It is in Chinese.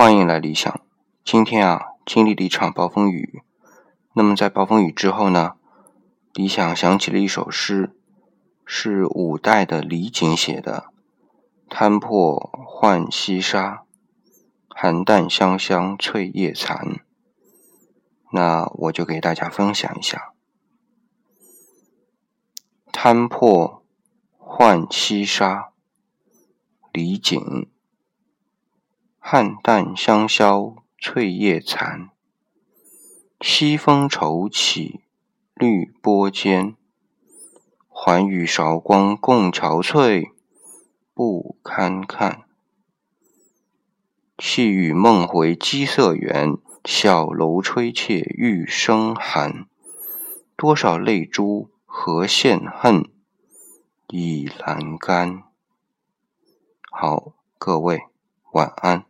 欢迎来理想。今天啊，经历了一场暴风雨。那么在暴风雨之后呢，理想想起了一首诗，是五代的李璟写的：“摊破浣溪沙，寒淡香香翠叶残。”那我就给大家分享一下：“摊破浣溪沙，李璟。”汉淡香消翠叶残，西风愁起绿波间。环与韶光共憔悴，不堪看。细雨梦回鸡舍远，小楼吹妾欲生寒。多少泪珠何限恨，已阑干。好，各位晚安。